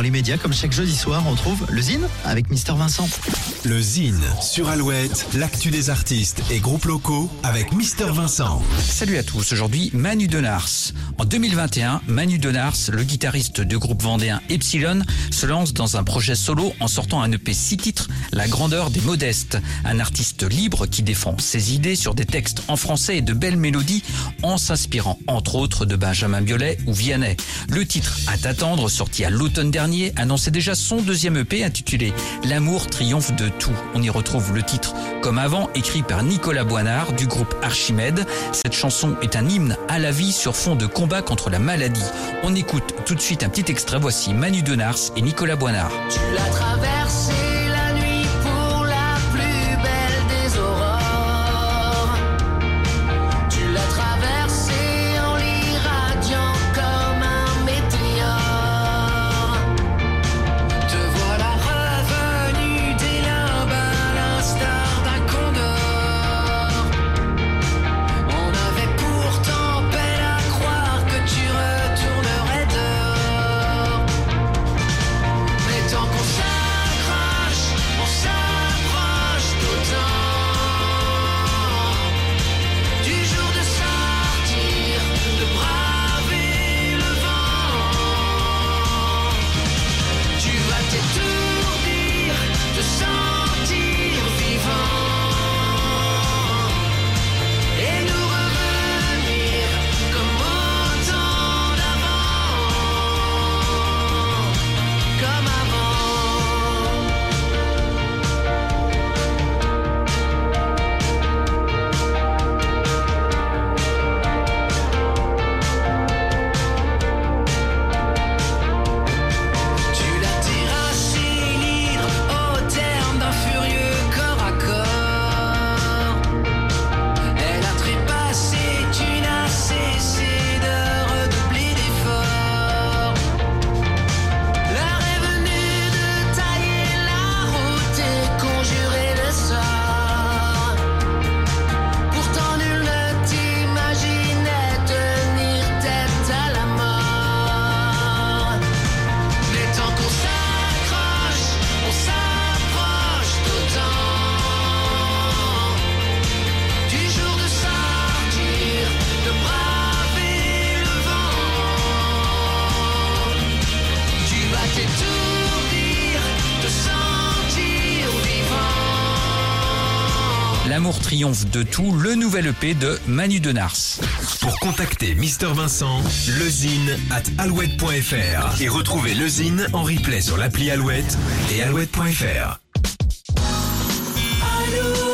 Dans les médias, comme chaque jeudi soir, on retrouve le Zine avec Mister Vincent. Le Zine sur Alouette, l'actu des artistes et groupes locaux avec Mister Vincent. Salut à tous, aujourd'hui Manu Denars. En 2021, Manu Denars, le guitariste du groupe vendéen Epsilon, se lance dans un projet solo en sortant un EP 6 titres, La grandeur des modestes. Un artiste libre qui défend ses idées sur des textes en français et de belles mélodies en s'inspirant entre autres de Benjamin Biolay ou Vianney. Le titre À t'attendre, sorti à l'automne dernier, annonçait déjà son deuxième EP intitulé L'amour triomphe de tout. On y retrouve le titre Comme avant, écrit par Nicolas Boinard du groupe Archimède. Cette chanson est un hymne à la vie sur fond de combat contre la maladie. On écoute tout de suite un petit extrait. Voici Manu Denars et Nicolas Boinard. L'amour triomphe de tout, le nouvel EP de Manu Denars. Pour contacter Mister Vincent, lezine at alouette.fr et retrouver le Zine en replay sur l'appli Alouette et alouette.fr. Alouette